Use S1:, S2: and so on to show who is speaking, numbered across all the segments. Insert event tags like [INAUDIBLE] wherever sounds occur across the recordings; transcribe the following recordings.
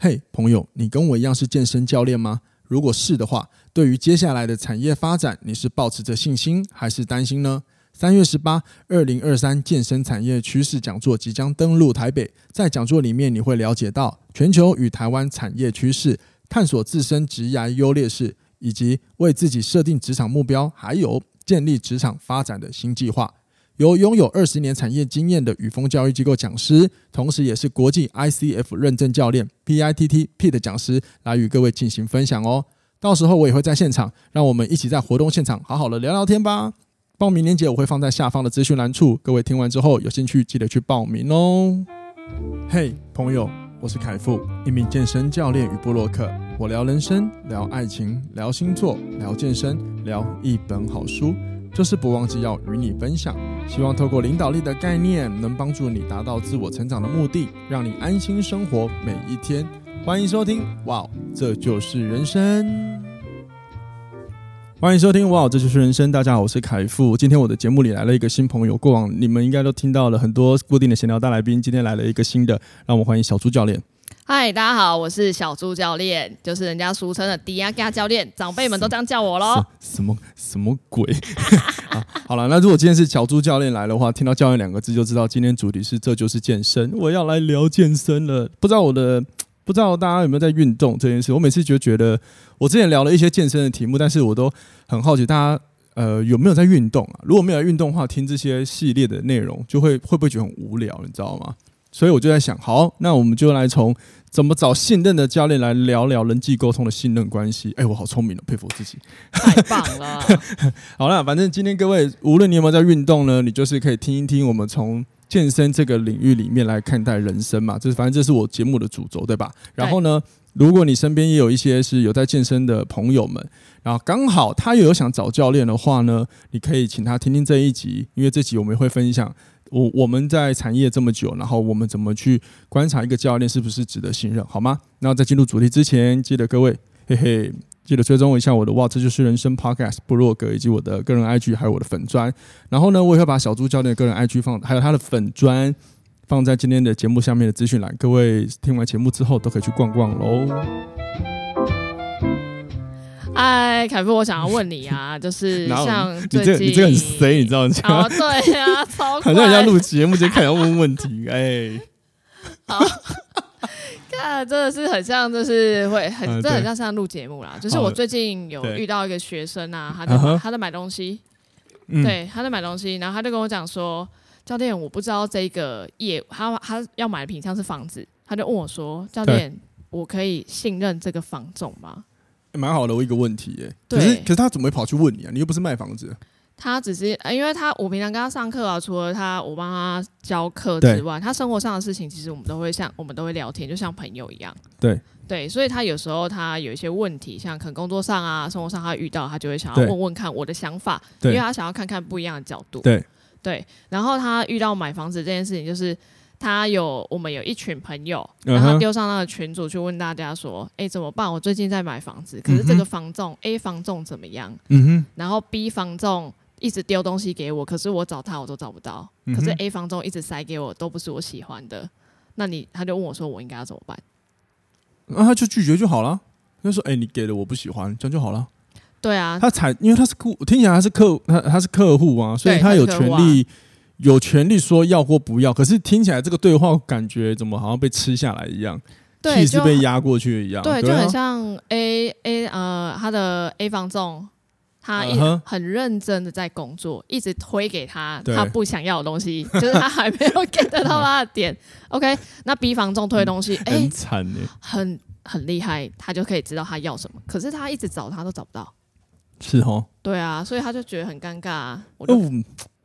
S1: 嘿，朋友，你跟我一样是健身教练吗？如果是的话，对于接下来的产业发展，你是抱持着信心还是担心呢？三月十八，二零二三健身产业趋势讲座即将登陆台北，在讲座里面你会了解到全球与台湾产业趋势，探索自身职涯优劣势，以及为自己设定职场目标，还有建立职场发展的新计划。由拥有二十年产业经验的宇峰教育机构讲师，同时也是国际 ICF 认证教练 PITT PIT 讲师，来与各位进行分享哦。到时候我也会在现场，让我们一起在活动现场好好的聊聊天吧。报名链接我会放在下方的资讯栏处，各位听完之后有兴趣记得去报名哦。嘿，朋友，我是凯富，一名健身教练与部落客。我聊人生，聊爱情，聊星座，聊健身，聊一本好书。就是不忘记要与你分享，希望透过领导力的概念，能帮助你达到自我成长的目的，让你安心生活每一天。欢迎收听，哇，这就是人生。欢迎收听，哇，这就是人生。大家好，我是凯富。今天我的节目里来了一个新朋友，过往你们应该都听到了很多固定的闲聊大来宾，今天来了一个新的，让我们欢迎小猪教练。
S2: 嗨，大家好，我是小猪教练，就是人家俗称的迪亚嘎教练，长辈们都这样叫我喽。
S1: 什么什么鬼？好，[LAUGHS] 好了，那如果今天是小猪教练来的话，听到教练两个字就知道今天主题是这就是健身，我要来聊健身了。不知道我的，不知道大家有没有在运动这件事？我每次就觉得，我之前聊了一些健身的题目，但是我都很好奇大家呃有没有在运动啊？如果没有运动的话，听这些系列的内容就会会不会觉得很无聊？你知道吗？所以我就在想，好，那我们就来从。怎么找信任的教练来聊聊人际沟通的信任关系？哎，我好聪明哦，佩服我自己，
S2: 太棒了。[LAUGHS]
S1: 好了，反正今天各位，无论你有没有在运动呢，你就是可以听一听我们从健身这个领域里面来看待人生嘛。这反正这是我节目的主轴，对吧？然后呢，如果你身边也有一些是有在健身的朋友们，然后刚好他又有想找教练的话呢，你可以请他听听这一集，因为这集我们会分享。我我们在产业这么久，然后我们怎么去观察一个教练是不是值得信任，好吗？那在进入主题之前，记得各位，嘿嘿，记得追踪一下我的哇，这就是人生 Podcast 部落格以及我的个人 IG，还有我的粉砖。然后呢，我也会把小猪教练的个人 IG 放，还有他的粉砖放在今天的节目下面的资讯栏。各位听完节目之后，都可以去逛逛喽。
S2: 哎，凯夫，我想要问你啊，就是 [LAUGHS] 像最近
S1: 你这个很衰，你知道吗？
S2: 哦，对呀、啊，超 [LAUGHS]
S1: 好像人家录节目就开始要问问题，哎，[LAUGHS]
S2: 好，看真的是很像，就是会很，真的很像像录节目啦。就是我最近有遇到一个学生啊，他在他在买东西，对，他在买东西，然后他就跟我讲说，教练，我不知道这个业，他他要买的品项是房子，他就问我说，教练，我可以信任这个房总吗？
S1: 蛮好的，我一个问题耶。可是，可是他怎么会跑去问你啊？你又不是卖房子。
S2: 他只是，因为他我平常跟他上课啊，除了他我帮他教课之外，他生活上的事情，其实我们都会像我们都会聊天，就像朋友一样。
S1: 对
S2: 对，所以他有时候他有一些问题，像可能工作上啊、生活上他遇到，他就会想要问问看我的想法，因为他想要看看不一样的角度。
S1: 对
S2: 对，然后他遇到买房子这件事情，就是。他有，我们有一群朋友，然后丢上那个群组去问大家说：“哎、欸，怎么办？我最近在买房子，可是这个房仲、嗯、A 房仲怎么样？嗯哼，然后 B 房仲一直丢东西给我，可是我找他我都找不到，嗯、可是 A 房仲一直塞给我，都不是我喜欢的。那你他就问我说，我应该要怎么办？
S1: 那他就拒绝就好了。他说：哎、欸，你给的我不喜欢，这样就好了。
S2: 对啊，
S1: 他才因为他是客，听起来他是客，他他是客户啊，所以他有权利。”有权利说要或不要，可是听起来这个对话感觉怎么好像被吃下来一样，气是被压过去一
S2: 样，对，就很像 A A 呃，他的 A 房仲，他一直很认真的在工作，一直推给他他不想要的东西，[LAUGHS] 就是他还没有 get 到他的点。[LAUGHS] OK，那 B 房仲推的东西，哎、欸，很很很厉害，他就可以知道他要什么，可是他一直找他都找不到，
S1: 是哦，
S2: 对啊，所以他就觉得很尴尬、啊。我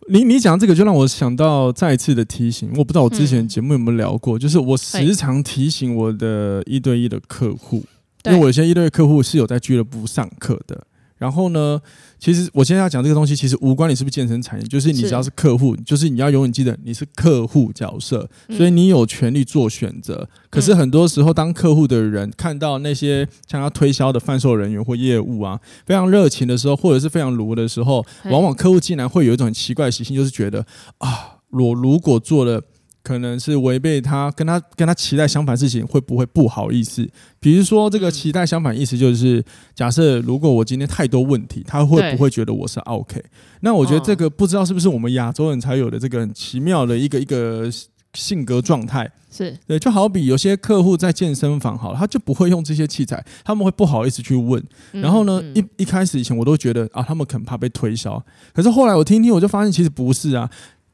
S1: 你你讲这个就让我想到再一次的提醒，我不知道我之前节目有没有聊过，嗯、就是我时常提醒我的一对一的客户，因为我有些一对一客户是有在俱乐部上课的，然后呢。其实我现在要讲这个东西，其实无关你是不是健身产业，就是你只要是客户，就是你要永远记得你是客户角色，所以你有权利做选择。可是很多时候，当客户的人看到那些像他推销的贩售人员或业务啊，非常热情的时候，或者是非常卢的时候，往往客户竟然会有一种很奇怪的习性，就是觉得啊，我如果做了可能是违背他跟他跟他期待相反的事情，会不会不好意思？比如说这个期待相反意思就是，假设如果我今天太多问题，他会不会觉得我是 OK？那我觉得这个不知道是不是我们亚洲人才有的这个很奇妙的一个一个性格状态。
S2: 是
S1: 对，就好比有些客户在健身房好了，他就不会用这些器材，他们会不好意思去问。然后呢，一一开始以前我都觉得啊，他们可能怕被推销。可是后来我听听，我就发现其实不是啊。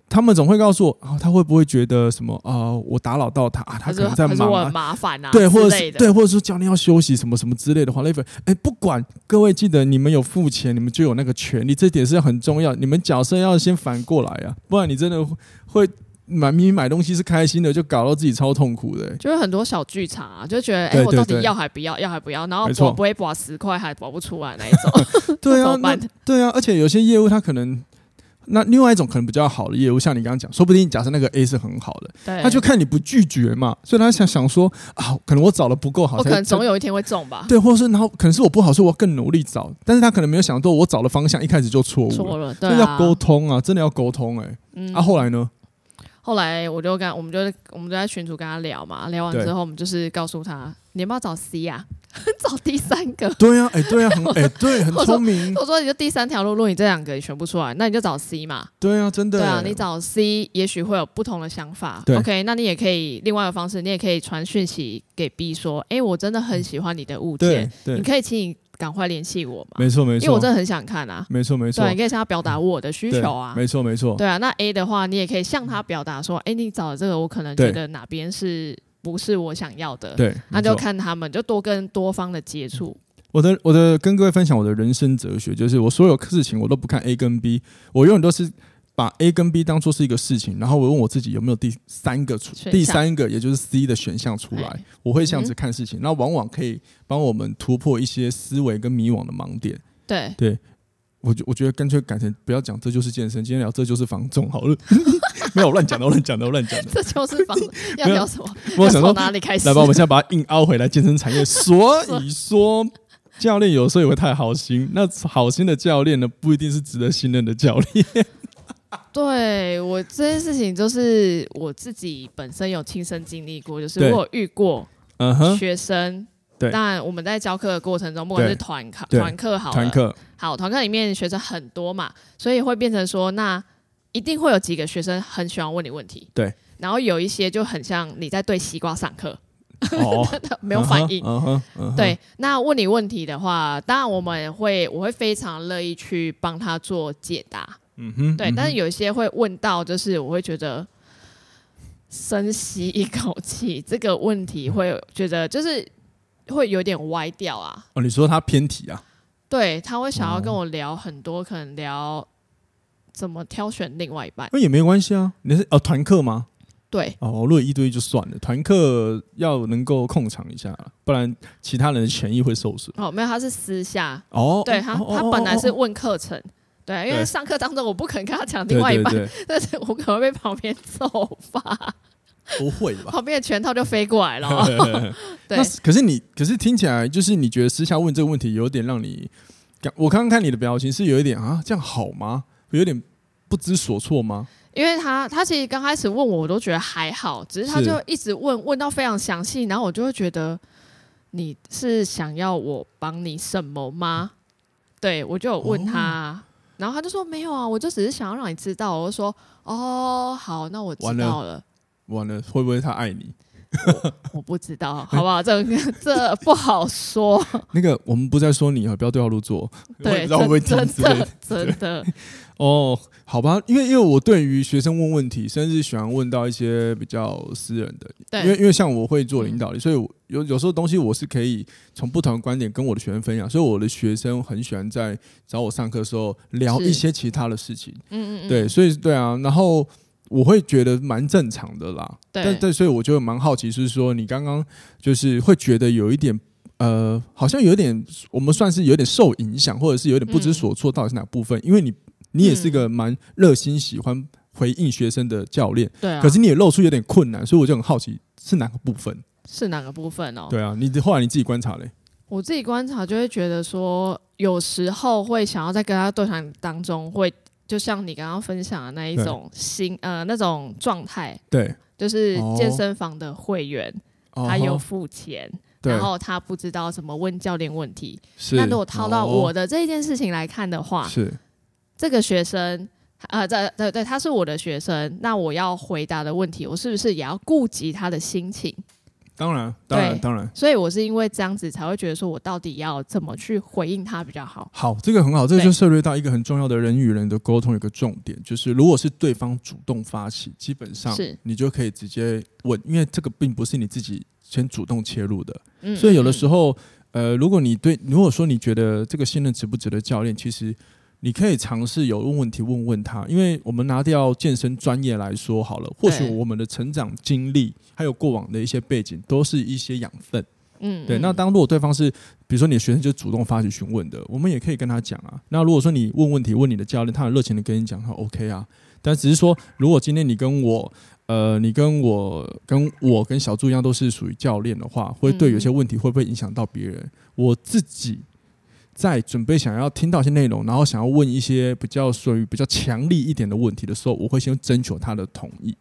S1: 他们总会告诉我，啊，他会不会觉得什么啊、呃？我打扰到他啊？他可能在忙啊，
S2: 麻烦啊，
S1: 对，或者是对，或者说教练要休息什么什么之类的话，那份哎，不管各位记得，你们有付钱，你们就有那个权利，这点是很重要。你们角色要先反过来啊，不然你真的会买明明买东西是开心的，就搞到自己超痛苦的。
S2: 就是很多小剧场啊，就觉得哎，我到底要还不要？要还不要？然后我不会博十块还博不出来那一种。[LAUGHS] [LAUGHS]
S1: 对啊，对啊，而且有些业务他可能。那另外一种可能比较好的业务，像你刚刚讲，说不定假设那个 A 是很好的，
S2: 对
S1: 他就看你不拒绝嘛，所以他想想说啊，可能我找的不够好，
S2: 我可能总有一天会中吧。
S1: 对，或者是然后可能是我不好，所以我更努力找，但是他可能没有想到我找的方向一开始就错误了，
S2: 错了，对
S1: 啊，所以要沟通啊，真的要沟通哎、欸。嗯，啊，后来呢？
S2: 后来我就跟我们就我们就在群主跟他聊嘛，聊完之后我们就是告诉他，你要不要找 C 呀、啊？[LAUGHS] 找第三个？
S1: 对呀、啊，哎、欸，对呀、啊，很 [LAUGHS] 哎、欸，对，很聪明
S2: 我。我说你就第三条路，如果你这两个也选不出来，那你就找 C 嘛。
S1: 对啊，真的。
S2: 对啊，你找 C 也许会有不同的想法。
S1: 对
S2: OK，那你也可以另外一个方式，你也可以传讯息给 B 说，哎、欸，我真的很喜欢你的物件，你可以请你。赶快联系我嘛！
S1: 没错没错，
S2: 因为我真的很想看啊！
S1: 没错没错，
S2: 对，你可以向他表达我的需求啊！
S1: 没错没错，
S2: 对啊。那 A 的话，你也可以向他表达说：“哎，你找的这个，我可能觉得哪边是不是我想要的？”
S1: 对，
S2: 那就看他们，就多跟多方的接触。
S1: 我的我的跟各位分享我的人生哲学，就是我所有事情我都不看 A 跟 B，我永远都是。把 A 跟 B 当做是一个事情，然后我问我自己有没有第三个出第三个，也就是 C 的选项出来，我会这样子看事情，那往往可以帮我们突破一些思维跟迷惘的盲点。
S2: 对
S1: 对，我觉我觉得干脆改成不要讲这就是健身，今天聊这就是防重好了。[LAUGHS] [LAUGHS] 没有乱讲的，乱讲的，乱讲的。[LAUGHS]
S2: 这就是房要聊什么？[LAUGHS]
S1: 我想从
S2: 哪里开始？
S1: 来吧，我们现在把它硬凹回来，健身产业。所以说，教练有时候也会太好心，那好心的教练呢，不一定是值得信任的教练。
S2: 对我这件事情，就是我自己本身有亲身经历过，就是我有遇过学生，对，但我们在教课的过程中，不管是团课、团课好，团课好，团课里面学生很多嘛，所以会变成说，那一定会有几个学生很喜欢问你问题，
S1: 对，
S2: 然后有一些就很像你在对西瓜上课，
S1: 哦、[LAUGHS]
S2: 没有反
S1: 应，
S2: 对，那问你问题的话，当然我们会，我会非常乐意去帮他做解答。
S1: 嗯哼，
S2: 对，但是有一些会问到，就是我会觉得深吸一口气，这个问题会觉得就是会有点歪掉啊。
S1: 哦，你说他偏题啊？
S2: 对，他会想要跟我聊很多，可能聊怎么挑选另外一半。
S1: 那也没关系啊，你是哦团课吗？
S2: 对，
S1: 哦，如果一对一就算了，团课要能够控场一下，不然其他人的权益会受损。
S2: 哦，没有，他是私下
S1: 哦，
S2: 对他，他本来是问课程。对，因为上课当中我不可能跟他讲另外一半，对对对，但是我可能会被旁边揍吧？
S1: 不会吧？
S2: 旁边的拳套就飞过来了。[LAUGHS] 对，
S1: 可是你，可是听起来就是你觉得私下问这个问题有点让你，我刚刚看你的表情是有一点啊，这样好吗？有点不知所措吗？
S2: 因为他他其实刚开始问我，我都觉得还好，只是他就一直问问到非常详细，然后我就会觉得你是想要我帮你什么吗？对，我就有问他。哦然后他就说没有啊，我就只是想要让你知道。我就说哦，好，那我知道了。
S1: 完了，会不会他爱你？
S2: 我，我不知道，好不好？这 [LAUGHS] 这不好说。[LAUGHS]
S1: 那个，我们不再说你了，不要对号入座。
S2: 对，
S1: 会不会真的
S2: 真的。
S1: 哦，好吧，因为因为我对于学生问问题，甚至喜欢问到一些比较私人的，
S2: 对，
S1: 因为因为像我会做领导力，所以我有有时候东西我是可以从不同的观点跟我的学生分享，所以我的学生很喜欢在找我上课的时候聊一些其他的事情，嗯嗯对，所以对啊，然后我会觉得蛮正常的啦，对，但但所以我就蛮好奇，是说你刚刚就是会觉得有一点呃，好像有点我们算是有点受影响，或者是有点不知所措，到底是哪部分？因为你。你也是个蛮热心、喜欢回应学生的教练，对啊。可是你也露出有点困难，所以我就很好奇是哪个部分？
S2: 是哪个部分哦？
S1: 对啊，你后来你自己观察嘞？
S2: 我自己观察就会觉得说，有时候会想要在跟他对谈当中会就像你刚刚分享的那一种心呃那种状态，
S1: 对，
S2: 就是健身房的会员，哦、他有付钱，然后他不知道怎么问教练问题。是，那如果套到我的这一件事情来看的话，
S1: 是
S2: 这个学生。呃，对对对，他是我的学生，那我要回答的问题，我是不是也要顾及他的心情？
S1: 当然，当然，当然。
S2: 所以我是因为这样子才会觉得说，我到底要怎么去回应他比较好？
S1: 好，这个很好，这个就涉猎到一个很重要的人与人的沟通，有个重点就是，如果是对方主动发起，基本上你就可以直接问，因为这个并不是你自己先主动切入的。嗯，所以有的时候，呃，如果你对，如果说你觉得这个信任值不值得教练，其实。你可以尝试有问问题问问他，因为我们拿掉健身专业来说好了，或许我们的成长经历还有过往的一些背景都是一些养分。嗯，对。那当如果对方是，比如说你的学生就主动发起询问的，我们也可以跟他讲啊。那如果说你问问题问你的教练，他很热情的跟你讲，他 OK 啊。但只是说，如果今天你跟我，呃，你跟我跟我跟小朱一样都是属于教练的话，会对有些问题会不会影响到别人？我自己。在准备想要听到一些内容，然后想要问一些比较属于比较强力一点的问题的时候，我会先征求他的同意。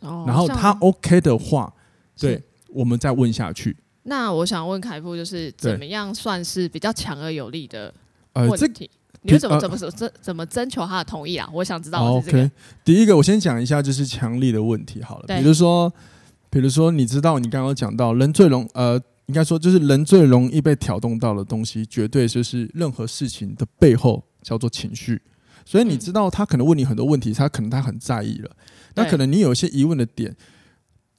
S1: 哦，然后他 OK 的话，对，我们再问下去。
S2: 那我想问凯富，就是怎么样算是比较强而有力的问题？呃、你会怎么怎么怎怎怎么征求他的同意啊？我想知道、这个。OK，
S1: 第一个我先讲一下，就是强力的问题好了。比如说，比如说，你知道你刚刚讲到人最容呃。应该说，就是人最容易被挑动到的东西，绝对就是任何事情的背后叫做情绪。所以你知道，他可能问你很多问题，他可能他很在意了。那可能你有一些疑问的点，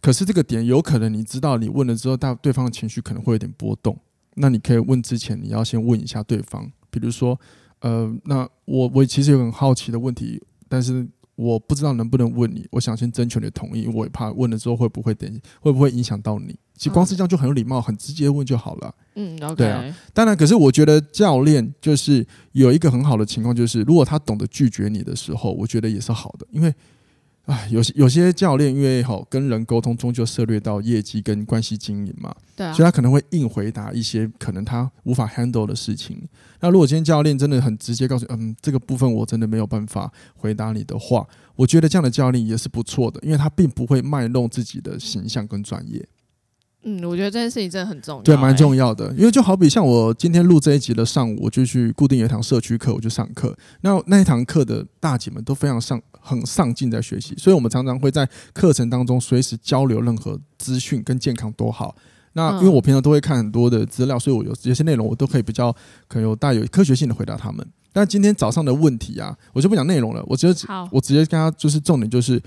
S1: 可是这个点有可能你知道，你问了之后，大对方的情绪可能会有点波动。那你可以问之前，你要先问一下对方，比如说，呃，那我我其实有很好奇的问题，但是我不知道能不能问你，我想先征求你的同意，我也怕问了之后会不会等会不会影响到你。其实光是这样就很有礼貌，很直接问就好了。
S2: 嗯。
S1: 对啊，当然，可是我觉得教练就是有一个很好的情况，就是如果他懂得拒绝你的时候，我觉得也是好的，因为。啊，有些有些教练因为好跟人沟通，终究涉猎到业绩跟关系经营嘛，对啊，所以他可能会硬回答一些可能他无法 handle 的事情。那如果今天教练真的很直接告诉，嗯，这个部分我真的没有办法回答你的话，我觉得这样的教练也是不错的，因为他并不会卖弄自己的形象跟专业。
S2: 嗯，我觉得这件事情真的很重要，
S1: 对，蛮重要的。因为就好比像我今天录这一集的上午，我就去固定有一堂社区课，我就上课。那那一堂课的大姐们都非常上，很上进在学习，所以我们常常会在课程当中随时交流任何资讯跟健康都好。那因为我平常都会看很多的资料，所以我有有些内容我都可以比较可能有带有科学性的回答他们。但今天早上的问题啊，我就不讲内容了，我直接我直接跟他就是重点就是。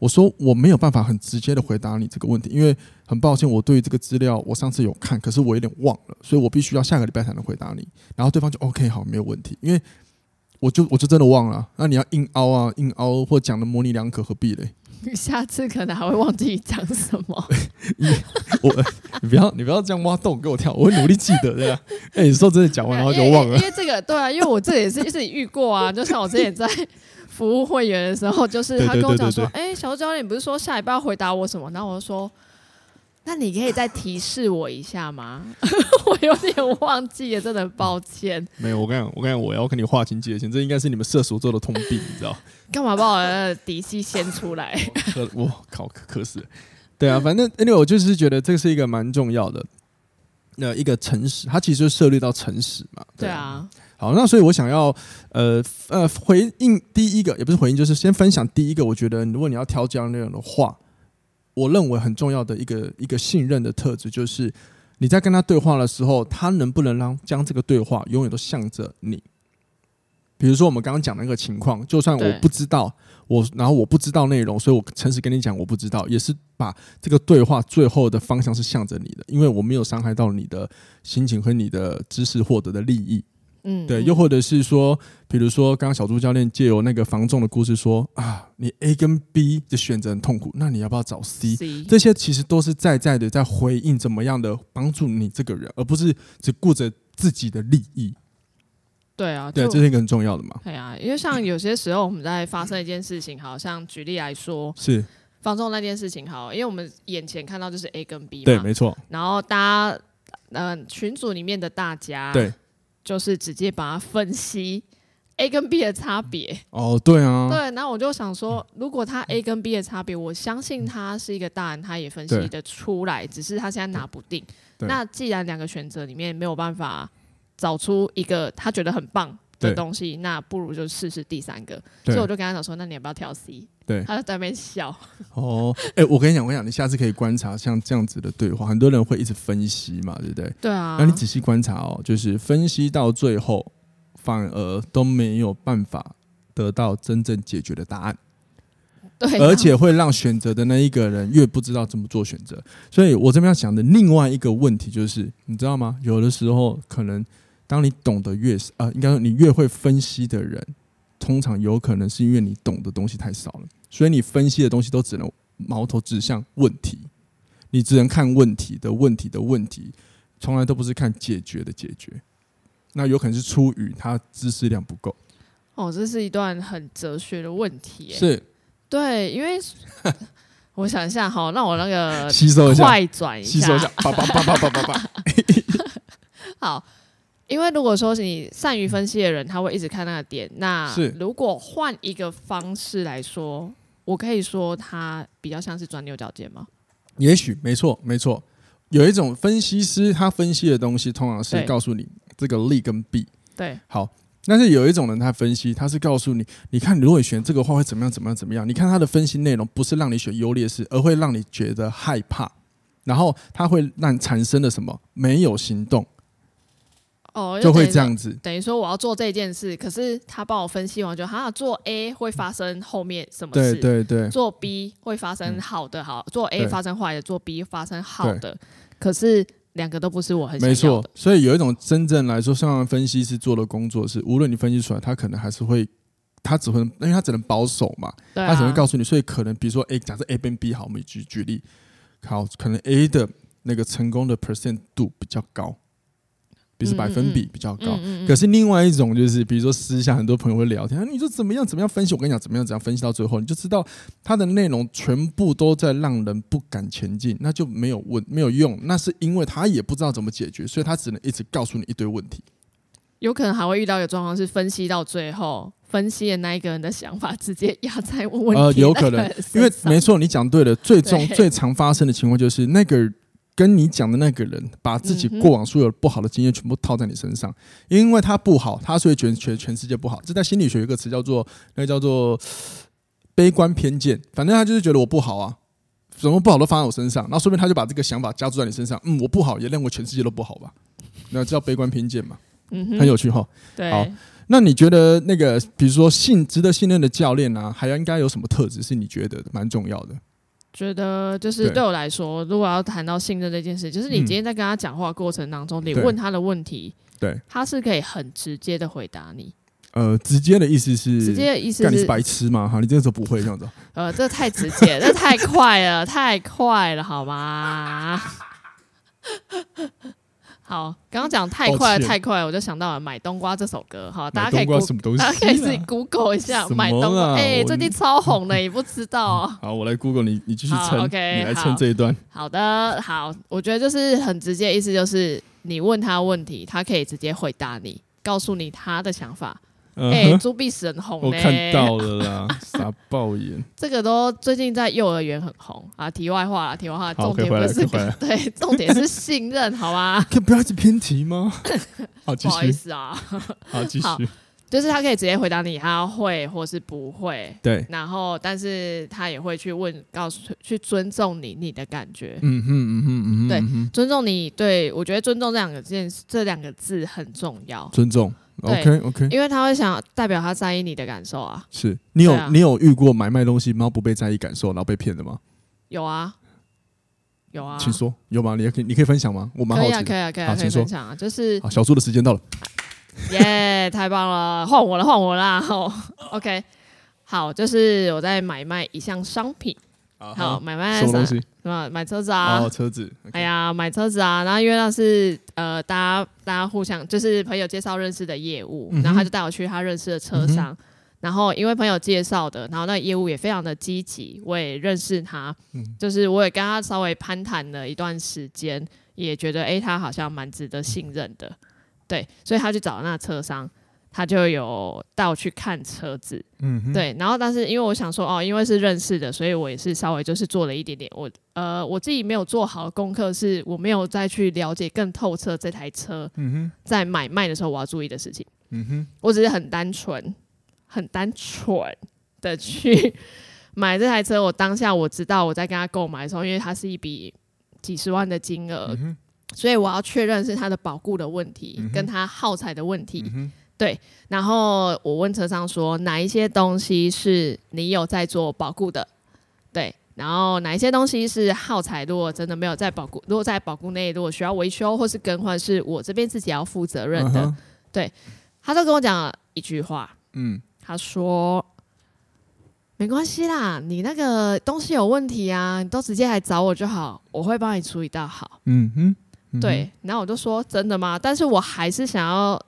S1: 我说我没有办法很直接的回答你这个问题，因为很抱歉，我对于这个资料我上次有看，可是我有点忘了，所以我必须要下个礼拜才能回答你。然后对方就 OK 好，没有问题，因为我就我就真的忘了。那你要硬凹啊，硬凹或讲的模棱两可，何必嘞？
S2: 你 [LAUGHS] 下次可能还会忘记讲什么。[LAUGHS]
S1: 我你不要你不要这样挖洞给我跳，我会努力记得的。[LAUGHS] 哎、欸，你说真的讲完然后就忘了，
S2: 因为，因为这个对啊，因为我这也是自己遇过啊，就像我之前在。服务会员的时候，就是他跟我讲说：“哎、欸，小教练，你不是说下礼拜要回答我什么？”然后我就说：“那你可以再提示我一下吗？” [LAUGHS] 我有点忘记了，真的很抱歉。
S1: 没有，我跟你讲，我跟你讲，我要跟你划清界限，这应该是你们射手座的通病，你知道？
S2: 干嘛把我的底细掀出来？[LAUGHS]
S1: 我靠，可是，对啊，反正因为我就是觉得这是一个蛮重要的，那一个诚实，它其实就涉猎到诚实嘛。对啊。对啊好，那所以我想要，呃呃，回应第一个也不是回应，就是先分享第一个。我觉得如果你要挑这样内容的话，我认为很重要的一个一个信任的特质，就是你在跟他对话的时候，他能不能让将这个对话永远都向着你。比如说我们刚刚讲的那个情况，就算我不知道我，然后我不知道内容，所以我诚实跟你讲我不知道，也是把这个对话最后的方向是向着你的，因为我没有伤害到你的心情和你的知识获得的利益。嗯，对，又或者是说，比如说，刚刚小朱教练借由那个防重的故事说啊，你 A 跟 B 的选择很痛苦，那你要不要找 C？, C 这些其实都是在在的在回应怎么样的帮助你这个人，而不是只顾着自己的利益。
S2: 对啊，
S1: 对，这是一个很重要的嘛。
S2: 对啊，因为像有些时候我们在发生一件事情，好像举例来说，是房仲那件事情，好，因为我们眼前看到就是 A 跟 B 嘛，
S1: 对，没错。
S2: 然后大家，嗯、呃，群组里面的大家，对。就是直接把它分析 A 跟 B 的差别。
S1: 哦，对啊，
S2: 对。然后我就想说，如果他 A 跟 B 的差别，我相信他是一个大人，他也分析得出来，只是他现在拿不定。那既然两个选择里面没有办法找出一个他觉得很棒的东西，那不如就试试第三个。所以我就跟他讲说，那你要不要挑 C？对，他就在那边笑。
S1: 哦，哎、欸，我跟你讲，我跟你讲，你下次可以观察像这样子的对话，很多人会一直分析嘛，对不对？
S2: 对啊。
S1: 那你仔细观察哦，就是分析到最后，反而都没有办法得到真正解决的答案。[LAUGHS]
S2: 对、啊，
S1: 而且会让选择的那一个人越不知道怎么做选择。所以我这边要讲的另外一个问题就是，你知道吗？有的时候可能。当你懂得越啊、呃，应该说你越会分析的人，通常有可能是因为你懂的东西太少了，所以你分析的东西都只能矛头指向问题，你只能看问题的问题的问题，从来都不是看解决的解决。那有可能是出于他知识量不够。
S2: 哦，这是一段很哲学的问题。
S1: 是，
S2: 对，因为 [LAUGHS] 我想一下，好，让我那个
S1: 吸收一下，
S2: 快转一下，
S1: 吸收一下，叭叭叭叭叭叭叭，[LAUGHS]
S2: 好。因为如果说是你善于分析的人，他会一直看那个点。那如果换一个方式来说，我可以说他比较像是钻牛角尖吗？
S1: 也许没错，没错。有一种分析师，他分析的东西通常是告诉你这个利跟弊。
S2: 对，
S1: 好。但是有一种人，他分析，他是告诉你，你看，如果你选这个话会怎么样，怎么样，怎么样？你看他的分析内容不是让你选优劣势，而会让你觉得害怕，然后他会让你产生了什么？没有行动。
S2: 哦，
S1: 就会这样子。
S2: 等于说我要做这件事，可是他帮我分析完，就好像做 A 会发生后面什么事？
S1: 对对对。做
S2: B 会发生好的，好，做 A 发生坏的，做 B 发生好的。可是两个都不是我很。
S1: 没错，所以有一种真正来说，像分析师做的工作是，无论你分析出来，他可能还是会，他只会，因为他只能保守嘛，啊、他只会告诉你。所以可能比如说 A，假设 A 跟 B 好，我们举举例，好，可能 A 的那个成功的 percent 度比较高。比是百分比比较高，可是另外一种就是，比如说私下很多朋友会聊天，你说怎么样怎么样分析？我跟你讲怎么样怎样分析到最后，你就知道它的内容全部都在让人不敢前进，那就没有问没有用，那是因为他也不知道怎么解决，所以他只能一直告诉你一堆问题。
S2: 有可能还会遇到一个状况是，分析到最后，分析的那一个人的想法直接压在问题呃，
S1: 有可能，因为没错，你讲对了，最重最常发生的情况就是那个。跟你讲的那个人，把自己过往所有不好的经验全部套在你身上，因为他不好，他所以觉得全全世界不好。这在心理学有一个词叫做那个叫做悲观偏见，反正他就是觉得我不好啊，什么不好都放在我身上，然后说明他就把这个想法加注在你身上，嗯，我不好，也认为全世界都不好吧？那叫悲观偏见嘛，嗯，很有趣哈。
S2: 对，
S1: 好，那你觉得那个比如说信值得信任的教练啊，还应该有什么特质是你觉得蛮重要的？
S2: 觉得就是对我来说，如果要谈到信任这件事，就是你今天在跟他讲话过程当中，你问他的问题，
S1: 对，
S2: 他是可以很直接的回答你。
S1: 呃，直接的意思是，
S2: 直接的意思是，
S1: 你是白痴吗？哈，你这个时候不会这样子。
S2: 呃，这太直接，[LAUGHS] 这太快了，太快了，好吗？好，刚刚讲太快了太快了，我就想到了《买冬瓜》这首歌。好，大家可以 Google，大家可以自己 Google 一下《[LAUGHS] 买冬瓜》。哎，最近超红的，你不知道。[LAUGHS]
S1: 好，我来 Google，你你继续撑，OK，你来撑这一段。
S2: 好的，好，我觉得就是很直接，意思就是你问他问题，他可以直接回答你，告诉你他的想法。哎，朱碧石很红，
S1: 我看到了啦，[LAUGHS] 傻爆眼。
S2: 这个都最近在幼儿园很红啊。题外话啦，题外话，重点不是 [LAUGHS] 对，重点是信任，好吗？[LAUGHS]
S1: 可以不要一直偏题吗？好，
S2: 不好意思啊。
S1: 好，继续。
S2: 就是他可以直接回答你，他会或是不会。
S1: 对。
S2: 然后，但是他也会去问，告诉，去尊重你，你的感觉。
S1: 嗯哼嗯哼嗯哼。
S2: 对，尊重你。对，我觉得尊重这两个字，这两个字很重要。
S1: 尊重。OK OK，
S2: 因为他会想代表他在意你的感受啊。
S1: 是你有、啊、你有遇过买卖东西，然后不被在意感受，然后被骗的吗？
S2: 有啊，有啊，
S1: 请说，有吗？你可以你可以分享吗？我蛮好奇的。
S2: 可以啊，可以啊，可以啊，可以分享啊。就是
S1: 好，小猪的时间到了。[LAUGHS]
S2: 耶、yeah，太棒了，换我了，换我啦。哦，OK，好，就是我在买卖一项商品。好，买卖
S1: 什么东西？
S2: 啊，买车子啊！
S1: 哦，车子。
S2: Okay. 哎呀，买车子啊！然后因为那是呃，大家大家互相就是朋友介绍认识的业务，嗯、然后他就带我去他认识的车商。嗯、然后因为朋友介绍的，然后那个业务也非常的积极，我也认识他，嗯、就是我也跟他稍微攀谈了一段时间，也觉得哎，他好像蛮值得信任的，对，所以他去找那个车商。他就有带我去看车子，
S1: 嗯，
S2: 对，然后但是因为我想说哦，因为是认识的，所以我也是稍微就是做了一点点，我呃我自己没有做好的功课，是我没有再去了解更透彻这台车，
S1: 嗯哼，
S2: 在买卖的时候我要注意的事情，
S1: 嗯哼，
S2: 我只是很单纯，很单纯的去买这台车，我当下我知道我在跟他购买的时候，因为它是一笔几十万的金额。嗯所以我要确认是它的保固的问题，嗯、跟它耗材的问题，嗯、对。然后我问车商说，哪一些东西是你有在做保固的，对。然后哪一些东西是耗材，如果真的没有在保固，如果在保固内，如果需要维修或是更换，是我这边自己要负责任的，嗯、对。他就跟我讲了一句话，嗯，他说没关系啦，你那个东西有问题啊，你都直接来找我就好，我会帮你处理到好，嗯哼。对，然后我就说真的吗？但是我还是想要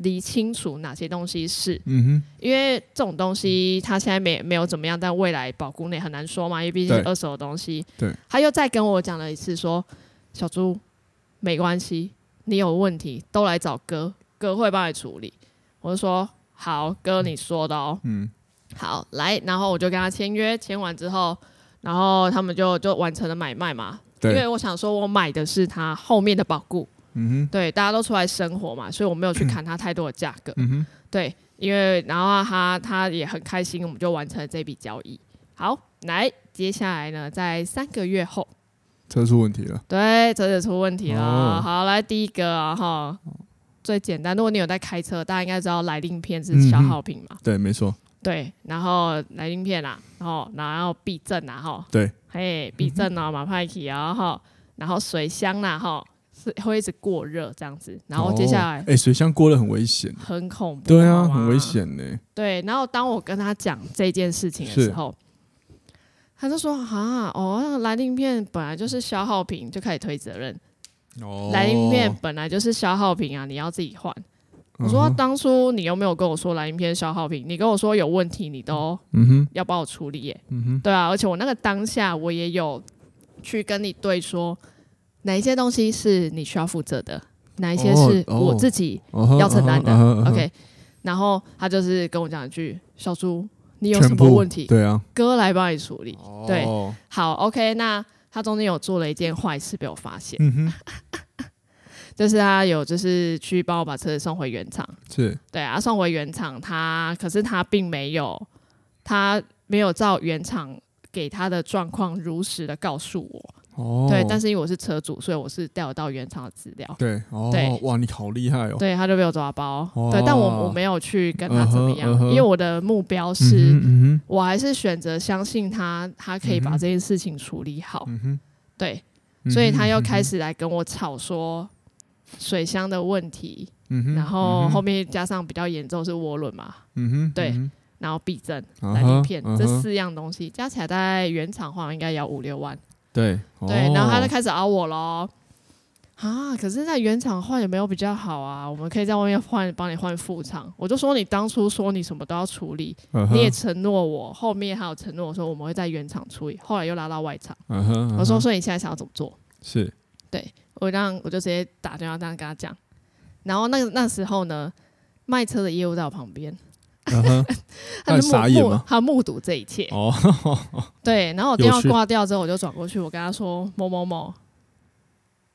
S2: 理清楚哪些东西是，嗯哼，因为这种东西它现在没没有怎么样，但未来保固内很难说嘛，因为毕竟是二手的东西。对，他又再跟我讲了一次说，小猪没关系，你有问题都来找哥，哥会帮你处理。我就说好，哥你说的哦，嗯，好，来，然后我就跟他签约，签完之后，然后他们就就完成了买卖嘛。因为我想说，我买的是他后面的保固，嗯哼，对，大家都出来生活嘛，所以我没有去砍它 [COUGHS] 太多的价格，嗯哼，对，因为然后他他也很开心，我们就完成了这笔交易。好，来，接下来呢，在三个月后，
S1: 车出问题了，
S2: 对，车子出问题了。哦、好，来第一个啊，哈，最简单，如果你有在开车，大家应该知道来令片是消耗品嘛，
S1: 对，没错。
S2: 对，然后来令片啊，然后然后避震啊，哈，
S1: 对，
S2: 嘿，避震啊，马派奇啊，哈，然后水箱啊，哈，是会一直过热这样子，然后接下来，
S1: 哎、哦，水箱过热很危险，
S2: 很恐怖，
S1: 对啊，很危险呢。
S2: 对，然后当我跟他讲这件事情的时候，他就说啊，哦，那个来令片本来就是消耗品，就开始推责任。哦，来令片本来就是消耗品啊，你要自己换。我说当初你又没有跟我说来令片消耗品，你跟我说有问题，你都要帮我处理耶。嗯哼，对啊，而且我那个当下我也有去跟你对说，哪一些东西是你需要负责的，哪一些是我自己要承担的。OK，然后他就是跟我讲一句：“小猪，你有什么问题？
S1: 对啊，
S2: 哥来帮你处理。”对，好，OK，那他中间有做了一件坏事被我发现。嗯 [LAUGHS] 就是他有，就是去帮我把车子送回原厂，是。对啊，送回原厂，他可是他并没有，他没有照原厂给他的状况如实的告诉我，哦，对，但是因为我是车主，所以我是调得到原厂的资料，
S1: 对，哦，对，哇，你好厉害哦，
S2: 对，他就被我抓包，哦、对，但我我没有去跟他怎么样，uh uh 因为我的目标是，我还是选择相信他，他可以把这件事情处理好，嗯、对，所以他又开始来跟我吵说。水箱的问题，嗯、然后后面加上比较严重是涡轮嘛，嗯、哼对，嗯、然后避震、来令片、这四样东西加起来大概原厂换应该要五六万，
S1: 对，
S2: 对，然后他就开始熬我喽，啊，可是在原厂换也没有比较好啊？我们可以在外面换，帮你换副厂。我就说你当初说你什么都要处理，你也承诺我，后面还有承诺我说我们会在原厂处理，后来又拉到外厂，我说所以你现在想要怎么做？是，对。我让我就直接打电话这样跟他讲，然后那那时候呢，卖车的业务在我旁边，[LAUGHS] 他就目目他目睹这一切哦，[LAUGHS] 对，然后我电话挂掉之后，我就转过去，我跟他说某某某，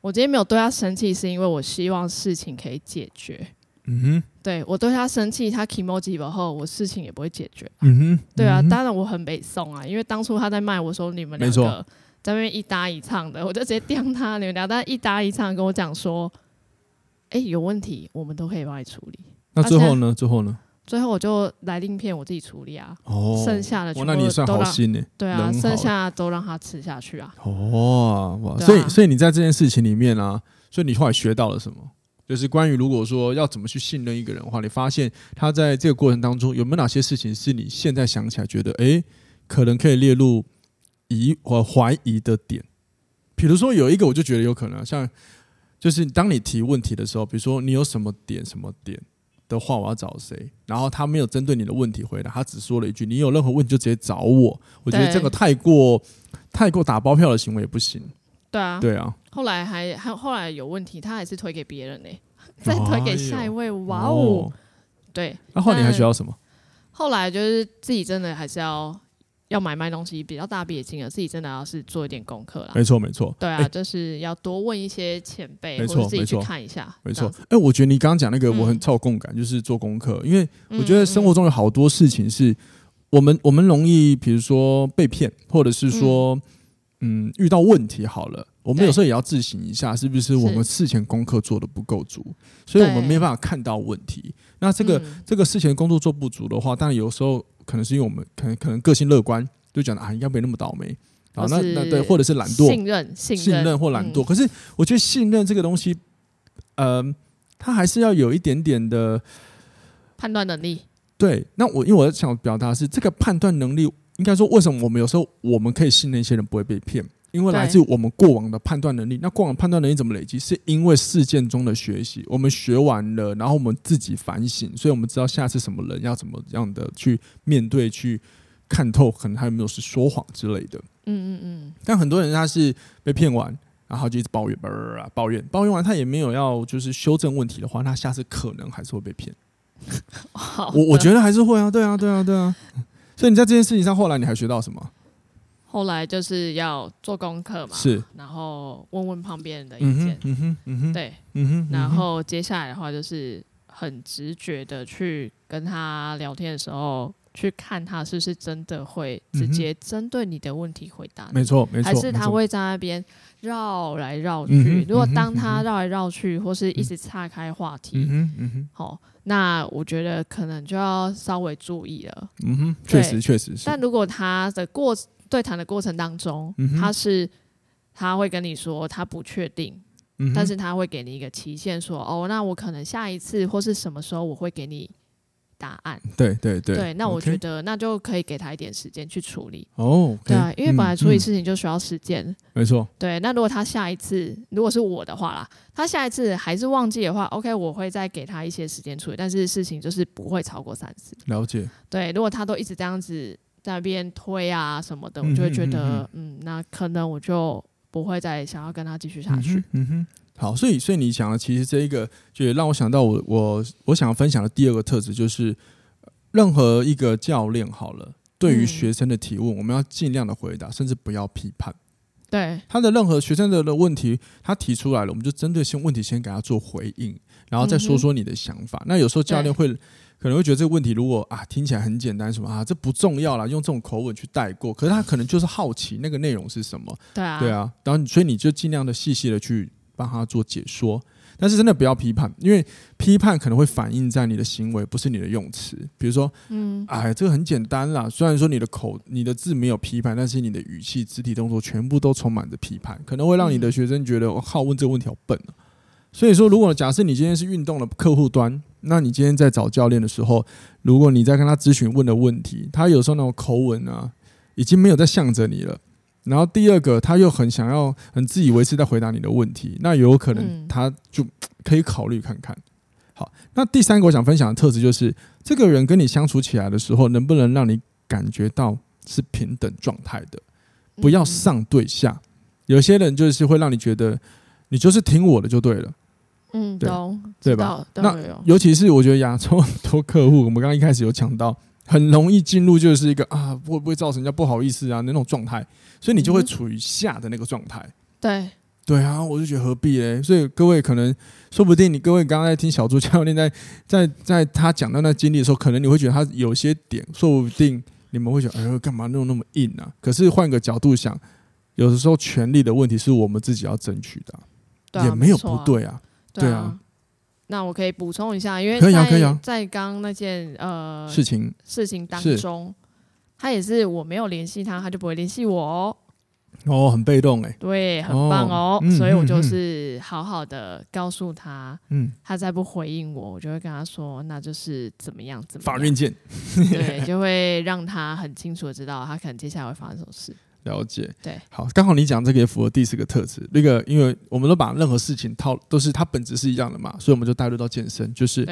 S2: 我今天没有对他生气，是因为我希望事情可以解决。嗯哼，对我对他生气，他 kimoji 后，我事情也不会解决。嗯哼，对啊，当然我很北宋啊，因为当初他在卖，我说你们两个。在那边一搭一唱的，我就直接刁他，你们俩，但一搭一唱跟我讲说，哎、欸，有问题，我们都可以帮你处理。
S1: 那最后呢？最后呢？
S2: 最后我就来令片我自己处理啊。哦。剩下的全部都让，
S1: 那你算好心呢？
S2: 对啊，剩下都让他吃下去啊。
S1: 哦哇，所以所以你在这件事情里面啊，所以你后来学到了什么？就是关于如果说要怎么去信任一个人的话，你发现他在这个过程当中有没有哪些事情是你现在想起来觉得，哎、欸，可能可以列入。疑或怀疑的点，比如说有一个，我就觉得有可能，像就是当你提问题的时候，比如说你有什么点什么点的话，我要找谁？然后他没有针对你的问题回答，他只说了一句：“你有任何问题就直接找我。”我觉得这个太过太过打包票的行为也不行。
S2: 对啊，
S1: 对啊。
S2: 后来还还后来有问题，他还是推给别人呢，[LAUGHS] 再推给下一位。哇哦！对。
S1: 那后来你还学到什么？
S2: 后来就是自己真的还是要要买卖东西比较大笔的金额，自己真的要是做一点功课啦。
S1: 没错没错。
S2: 对啊，欸、就是要多问一些前辈，或者自己去看一下。
S1: 没错。哎、欸，我觉得你刚刚讲那个我很超有共感，嗯、就是做功课，因为我觉得生活中有好多事情是我们、嗯、我们容易，比如说被骗，或者是说嗯，嗯遇到问题好了。我们有时候也要自省一下，是不是我们事前功课做的不够足，所以我们没办法看到问题。那这个、嗯、这个事前工作做不足的话，当然有时候可能是因为我们可能可能个性乐观，就讲啊应该没那么倒霉啊。那那对，或者是懒惰、
S2: 信任、信任，
S1: 或懒惰。嗯、可是我觉得信任这个东西，呃，它还是要有一点点的
S2: 判断能力。
S1: 对，那我因为我想表达的是这个判断能力，应该说为什么我们有时候我们可以信任一些人不会被骗。因为来自于我们过往的判断能力，那过往判断能力怎么累积？是因为事件中的学习，我们学完了，然后我们自己反省，所以我们知道下次什么人要怎么样的去面对，去看透，可能还有没有是说谎之类的。嗯嗯嗯。但很多人他是被骗完，然后就一直抱怨，抱怨，抱怨完他也没有要就是修正问题的话，那下次可能还是会被骗。[LAUGHS] 我我觉得还是会啊，对啊，对啊，对啊。所以你在这件事情上，后来你还学到什么？
S2: 后来就是要做功课嘛，
S1: 是，
S2: 然后问问旁边人的意见，嗯哼，嗯哼，对，嗯哼，然后接下来的话就是很直觉的去跟他聊天的时候，去看他是不是真的会直接针对你的问题回答，
S1: 没错，没错，
S2: 还是他会在那边绕来绕去。如果当他绕来绕去，或是一直岔开话题，嗯哼，好，那我觉得可能就要稍微注意了。嗯哼，确实，确实是。但如果他的过对谈的过程当中，嗯、他是他会跟你说他不确定，嗯、但是他会给你一个期限说，说哦，那我可能下一次或是什么时候我会给你答案。对对对，对，那我觉得那就可以给他一点时间去处理。哦，okay, 对啊，因为本来处理事情就需要时间。没错。对，那如果他下一次如果是我的话啦，他下一次还是忘记的话，OK，我会再给他一些时间处理，但是事情就是不会超过三次。了解。对，如果他都一直这样子。在那边推啊什么的，我就会觉得，嗯，那可能我就不会再想要跟他继续下去。嗯哼，好，所以，所以你讲的其实这一个，就也让我想到我我我想要分享的第二个特质，就是任何一个教练好了，对于学生的提问，嗯、我们要尽量的回答，甚至不要批判。对他的任何学生的的问题，他提出来了，我们就针对性问题先给他做回应，然后再说说你的想法。嗯、那有时候教练会。可能会觉得这个问题如果啊听起来很简单什么啊，这不重要啦，用这种口吻去带过。可是他可能就是好奇那个内容是什么，对啊，对啊。然后所以你就尽量的细细的去帮他做解说，但是真的不要批判，因为批判可能会反映在你的行为，不是你的用词。比如说，嗯，哎，这个很简单啦。虽然说你的口、你的字没有批判，但是你的语气、肢体动作全部都充满着批判，可能会让你的学生觉得我靠，问这个问题好笨啊。所以说，如果假设你今天是运动的客户端，那你今天在找教练的时候，如果你在跟他咨询问的问题，他有时候那种口吻啊，已经没有在向着你了。然后第二个，他又很想要很自以为是在回答你的问题，那有可能他就可以考虑看看。好，那第三个我想分享的特质就是，这个人跟你相处起来的时候，能不能让你感觉到是平等状态的，不要上对下。有些人就是会让你觉得你就是听我的就对了。嗯，对，对吧？那尤其是我觉得亚洲很多客户，我们刚刚一开始有讲到，很容易进入就是一个啊，会不会造成人家不好意思啊那种状态，所以你就会处于下的那个状态。对，对啊，我就觉得何必嘞？所以各位可能说不定你各位刚刚在听小朱教练在在在他讲到那经历的时候，可能你会觉得他有些点，说不定你们会觉得，哎呦，干嘛弄那么硬啊？可是换个角度想，有的时候权力的问题是我们自己要争取的，也没有不对啊。对啊，那我可以补充一下，因为可以啊，可以啊，在刚那件呃事情。事情当中，他也是我没有联系他，他就不会联系我哦。哦，很被动哎，对，很棒哦，所以我就是好好的告诉他，嗯，他再不回应我，我就会跟他说，那就是怎么样怎么样，法院见，对，就会让他很清楚的知道他可能接下来会发生什么事。了解，对，好，刚好你讲这个也符合第四个特质。那个，因为我们都把任何事情套都是它本质是一样的嘛，所以我们就带入到健身。就是，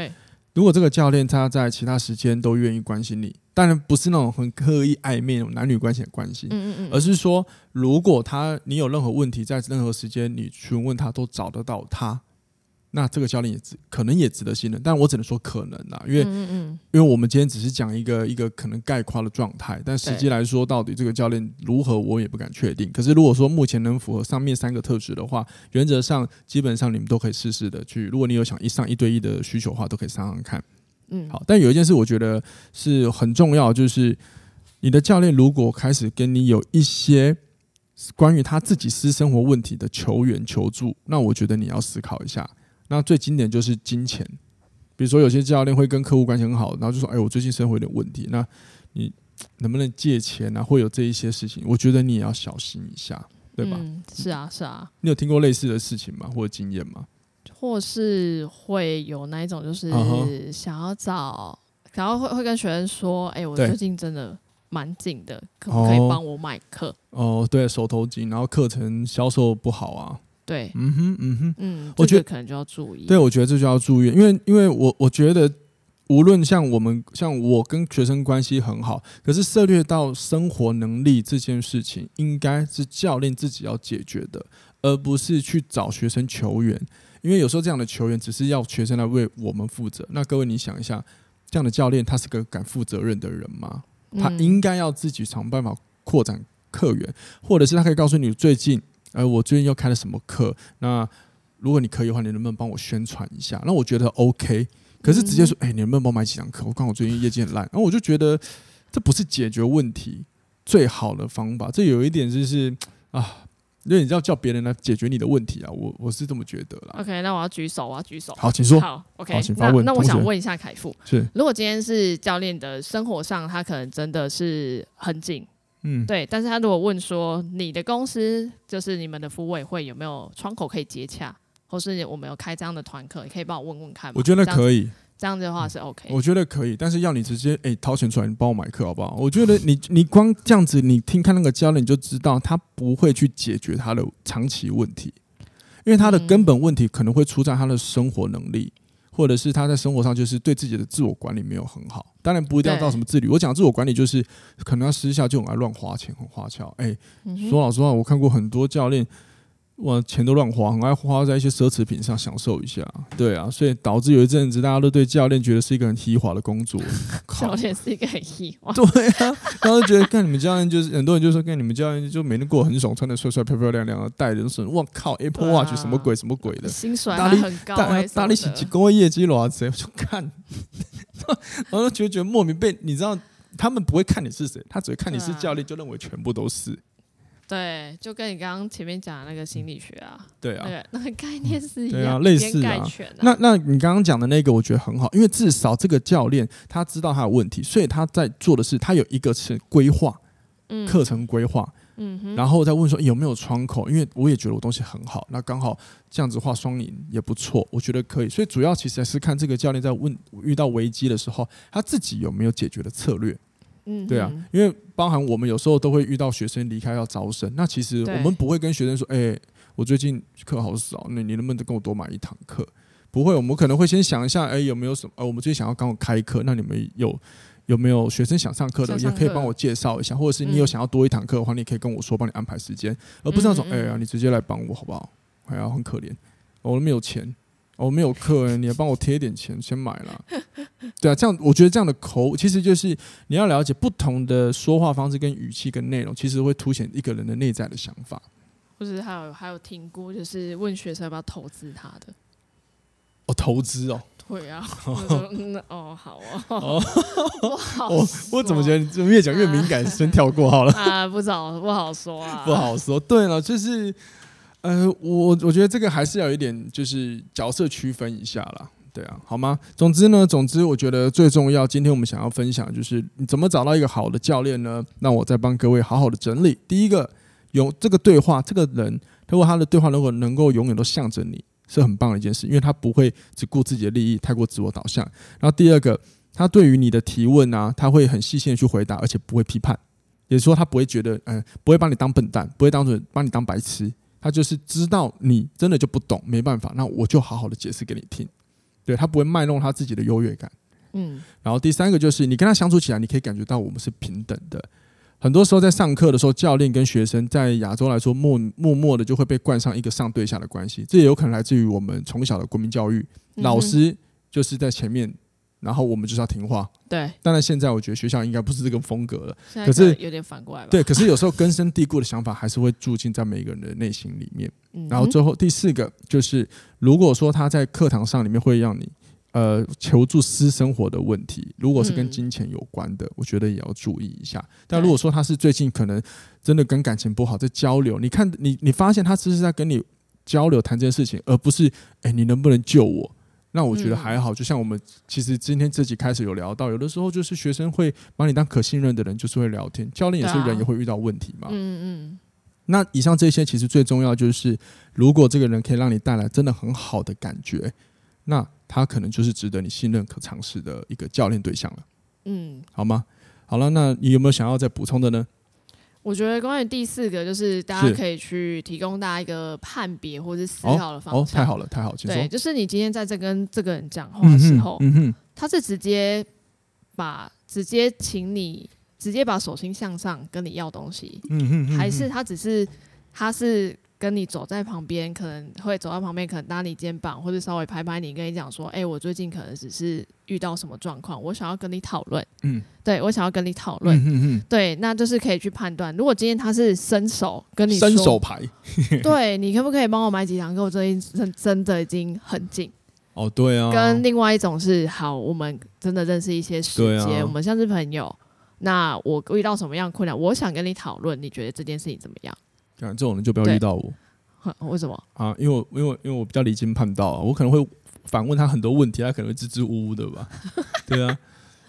S2: 如果这个教练他在其他时间都愿意关心你，当然不是那种很刻意暧昧那种男女关系的关心，嗯嗯嗯，而是说，如果他你有任何问题，在任何时间你询问他都找得到他，
S1: 那这个教练也值，可能也值得信任，但我只能说可能啦，因为，
S2: 嗯嗯，
S1: 因为我们今天只是讲一个一个可能概括的状态，但实际来说，到底这个教练如何，我也不敢确定。可是如果说目前能符合上面三个特质的话，原则上基本上你们都可以试试的去。如果你有想一上一对一的需求的话，都可以上上看。嗯，好。但有一件事我觉得是很重要，就是你的教练如果开始跟你有一些关于他自己私生活问题的求援求助，那我觉得你要思考一下。那最经典就是金钱，比如说有些教练会跟客户关系很好，然后就说：“哎，我最近生活有点问题，那你能不能借钱啊？”会有这一些事情，我觉得你也要小心一下，对吧？
S2: 嗯，是啊，是啊。
S1: 你有听过类似的事情吗？或者经验吗？
S2: 或是会有那一种，就是想要找，然后会会跟学生说：“哎，我最近真的蛮紧的，可不可以帮我买课？”
S1: 哦，对，手头紧，然后课程销售不好啊。
S2: 对，
S1: 嗯哼，嗯哼，
S2: 嗯，我觉得可能就要注意。
S1: 对，我觉得这就要注意，因为因为我我觉得，无论像我们像我跟学生关系很好，可是涉猎到生活能力这件事情，应该是教练自己要解决的，而不是去找学生求援。因为有时候这样的球员只是要学生来为我们负责。那各位，你想一下，这样的教练他是个敢负责任的人吗？他应该要自己想办法扩展客源，或者是他可以告诉你最近。呃，我最近又开了什么课？那如果你可以的话，你能不能帮我宣传一下？那我觉得 OK。可是直接说，哎、欸，你能不能帮我买几堂课？我看我最近业绩很烂，然后我就觉得这不是解决问题最好的方法。这有一点就是啊，因为你要叫别人来解决你的问题啊，我我是这么觉得啦。
S2: OK，那我要举手，我要举手。
S1: 好，请说。
S2: 好，OK，
S1: 好请发问。
S2: 那，那我想问一下凯富，
S1: 是
S2: 如果今天是教练的生活上，他可能真的是很紧。嗯，对，但是他如果问说，你的公司就是你们的福委会有没有窗口可以接洽，或是我们有开这样的团课，你可以帮我问问看吗？
S1: 我觉得可以，
S2: 这样子的话是 OK。
S1: 我觉得可以，但是要你直接哎掏钱出来，你帮我买课好不好？我觉得你你光这样子，你听看那个教练你就知道他不会去解决他的长期问题，因为他的根本问题可能会出在他的生活能力。或者是他在生活上就是对自己的自我管理没有很好，当然不一定要到什么自律。我讲自我管理就是可能他私下就很爱乱花钱，很花俏。哎，说老实话，我看过很多教练。哇，钱都乱花，很爱花在一些奢侈品上享受一下，对啊，所以导致有一阵子大家都对教练觉得是一个很虚华的工作。[LAUGHS]
S2: 教练是一个很虚华，
S1: 对啊，然后觉得看你们教练就是很多人就说看你们教练就每天过很爽，穿的帅帅漂漂亮亮的，带的是我靠 Apple Watch 什么鬼什么鬼的，
S2: 薪水还很高，
S1: 大力几几个月业绩多少钱？我就看，[LAUGHS] 然后觉得觉得莫名被你知道，他们不会看你是谁，他只会看你是教练，就认为全部都是。
S2: 对，就跟你刚刚前面讲的那个心理学啊，
S1: 对啊，
S2: 那个概念是一样，
S1: 对啊，类似啊。那那你刚刚讲的那个，我觉得很好，因为至少这个教练他知道他有问题，所以他在做的是，他有一个是规划，嗯课程规划，嗯，然后再问说有没有窗口，因为我也觉得我东西很好，那刚好这样子画双赢也不错，我觉得可以。所以主要其实还是看这个教练在问遇到危机的时候，他自己有没有解决的策略。嗯，对啊，因为包含我们有时候都会遇到学生离开要招生，那其实我们不会跟学生说，哎、欸，我最近课好少，那你能不能跟我多买一堂课？不会，我们可能会先想一下，哎、欸，有没有什么？呃，我们最近想要刚好开课，那你们有有没有学生想上课的，也可以帮我介绍一下，或者是你有想要多一堂课的话，你可以跟我说，帮你安排时间，而不是那种，哎呀，你直接来帮我好不好？哎呀，很可怜，我都没有钱。我、哦、没有课，你要帮我贴一点钱，先买了。对啊，这样我觉得这样的口，其实就是你要了解不同的说话方式跟语气跟内容，其实会凸显一个人的内在的想法。
S2: 或者还有还有听过，就是问学生要不要投资他的。
S1: 哦，投资哦。
S2: 对啊。[LAUGHS] 哦，好啊。哦。好 [LAUGHS]
S1: 我我怎么觉得你越讲越敏感，先跳过好了。
S2: 啊，不早不好说啊。
S1: 不好说。对了，就是。呃，我我觉得这个还是要有一点，就是角色区分一下啦，对啊，好吗？总之呢，总之我觉得最重要，今天我们想要分享就是你怎么找到一个好的教练呢？那我再帮各位好好的整理。第一个，有这个对话，这个人如果他的对话如果能够永远都向着你，是很棒的一件事，因为他不会只顾自己的利益，太过自我导向。然后第二个，他对于你的提问啊，他会很细心的去回答，而且不会批判，也就是说他不会觉得，嗯、不会把你当笨蛋，不会当成把你当白痴。他就是知道你真的就不懂，没办法，那我就好好的解释给你听。对，他不会卖弄他自己的优越感。嗯，然后第三个就是你跟他相处起来，你可以感觉到我们是平等的。很多时候在上课的时候，教练跟学生在亚洲来说，默默默的就会被冠上一个上对下的关系。这也有可能来自于我们从小的国民教育，老师就是在前面，然后我们就是要听话。
S2: 对。
S1: 当然，现在我觉得学校应该不是这个风格了。
S2: 可是有点反过来。
S1: 对，可是有时候根深蒂固的想法还是会住进在每一个人的内心里面。然后最后第四个就是，如果说他在课堂上里面会让你。呃，求助私生活的问题，如果是跟金钱有关的，嗯、我觉得也要注意一下。但如果说他是最近可能真的跟感情不好，在交流，你看你你发现他只是在跟你交流谈这件事情，而不是哎、欸，你能不能救我？那我觉得还好。就像我们其实今天这集开始有聊到，有的时候就是学生会把你当可信任的人，就是会聊天。教练也是人，也会遇到问题嘛。嗯嗯。那以上这些其实最重要就是，如果这个人可以让你带来真的很好的感觉，那。他可能就是值得你信任、可尝试的一个教练对象了。嗯，好吗？好了，那你有没有想要再补充的呢？
S2: 我觉得关于第四个，就是大家可以去提供大家一个判别或者思考的方向。
S1: 哦，太好了，太好了。
S2: 对，就是你今天在这跟这个人讲话的时候，他是直接把直接请你直接把手心向上跟你要东西，嗯哼，还是他只是他是。跟你走在旁边，可能会走到旁边，可能搭你肩膀，或者稍微拍拍你，跟你讲说：“哎、欸，我最近可能只是遇到什么状况，我想要跟你讨论。”嗯，对，我想要跟你讨论。嗯哼哼，对，那就是可以去判断。如果今天他是伸手跟你说
S1: 伸手牌，[LAUGHS] [LAUGHS]
S2: 对，你可不可以帮我买几堂课？我最近真的已经很紧。
S1: 哦，对啊。
S2: 跟另外一种是，好，我们真的认识一些时间，啊、我们像是朋友。那我遇到什么样的困难，我想跟你讨论，你觉得这件事情怎么样？
S1: 这种人就不要遇到我。
S2: 为什么
S1: 啊？因为我因为因为我比较离经叛道啊，我可能会反问他很多问题，他可能会支支吾吾的吧。[LAUGHS] 对啊，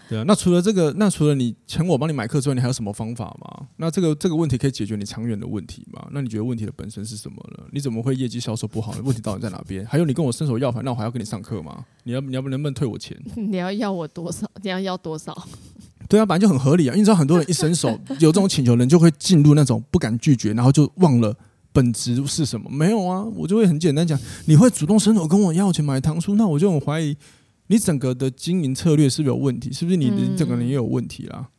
S1: 对啊。那除了这个，那除了你请我帮你买课之外，你还有什么方法吗？那这个这个问题可以解决你长远的问题吗？那你觉得问题的本身是什么呢？你怎么会业绩销售不好？问题到底在哪边？还有你跟我伸手要饭，那我还要跟你上课吗？你要你要不能不能退我钱？[LAUGHS]
S2: 你要要我多少？你要要多少？
S1: 对啊，本来就很合理啊。因为你知道很多人一伸手 [LAUGHS] 有这种请求，人就会进入那种不敢拒绝，然后就忘了。本质是什么？没有啊，我就会很简单讲，你会主动伸手跟我要钱买糖书，那我就很怀疑你整个的经营策略是不是有问题？是不是你的整个人也有问题啦？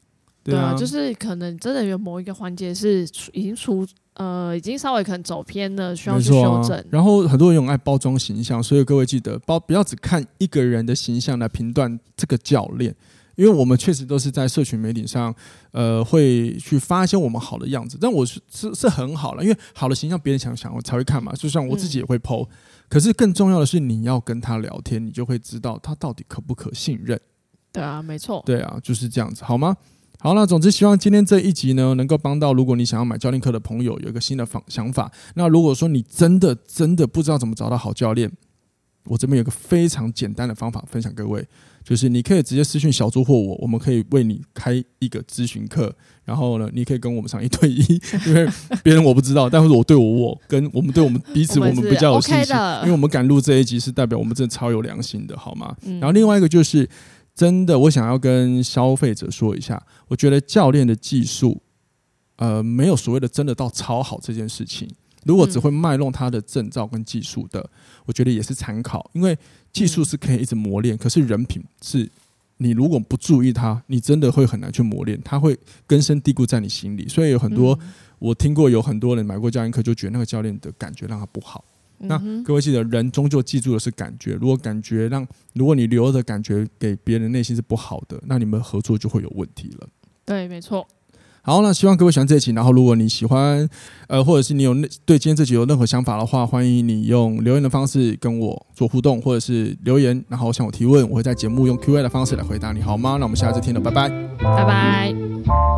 S1: 对啊，
S2: 对啊，就是可能真的有某一个环节是已经出呃，已经稍微可能走偏了，需要去修正。啊、
S1: 然后很多人用爱包装形象，所以各位记得包不要只看一个人的形象来评断这个教练。因为我们确实都是在社群媒体上，呃，会去发一些我们好的样子，但我是是是很好了，因为好的形象别人想想我才会看嘛，就像我自己也会 po，可是更重要的是你要跟他聊天，你就会知道他到底可不可信任。
S2: 对啊，没错。
S1: 对啊，就是这样子，好吗？好，那总之希望今天这一集呢，能够帮到如果你想要买教练课的朋友有一个新的方想法。那如果说你真的真的不知道怎么找到好教练，我这边有个非常简单的方法分享各位。就是你可以直接私讯小猪或我，我们可以为你开一个咨询课，然后呢，你可以跟我们上一对一，[LAUGHS] 因为别人我不知道，但是我对我我跟我们对我们彼此我们比较有信心，因为我们敢录这一集是代表我们真的超有良心的，好吗？然后另外一个就是真的，我想要跟消费者说一下，我觉得教练的技术，呃，没有所谓的真的到超好这件事情。如果只会卖弄他的证照跟技术的，我觉得也是参考，因为技术是可以一直磨练，可是人品是，你如果不注意它，你真的会很难去磨练，它会根深蒂固在你心里。所以有很多我听过，有很多人买过教练课，就觉得那个教练的感觉让他不好。那各位记得，人终究记住的是感觉。如果感觉让，如果你留的感觉给别人内心是不好的，那你们合作就会有问题了。
S2: 对，没错。
S1: 好，那希望各位喜欢这一集。然后，如果你喜欢，呃，或者是你有对今天这集有任何想法的话，欢迎你用留言的方式跟我做互动，或者是留言，然后向我提问，我会在节目用 Q&A 的方式来回答你，好吗？那我们下次听了，拜拜，
S2: 拜拜。